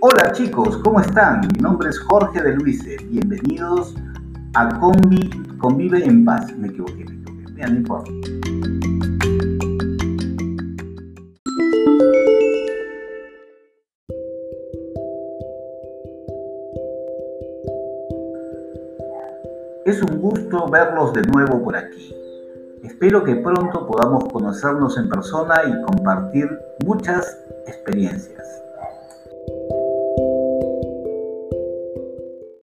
Hola chicos, ¿cómo están? Mi nombre es Jorge de Luise. Bienvenidos a Convi, Convive en Paz. Me equivoqué, me equivoqué. Mira, no importa. Es un gusto verlos de nuevo por aquí. Espero que pronto podamos conocernos en persona y compartir muchas experiencias.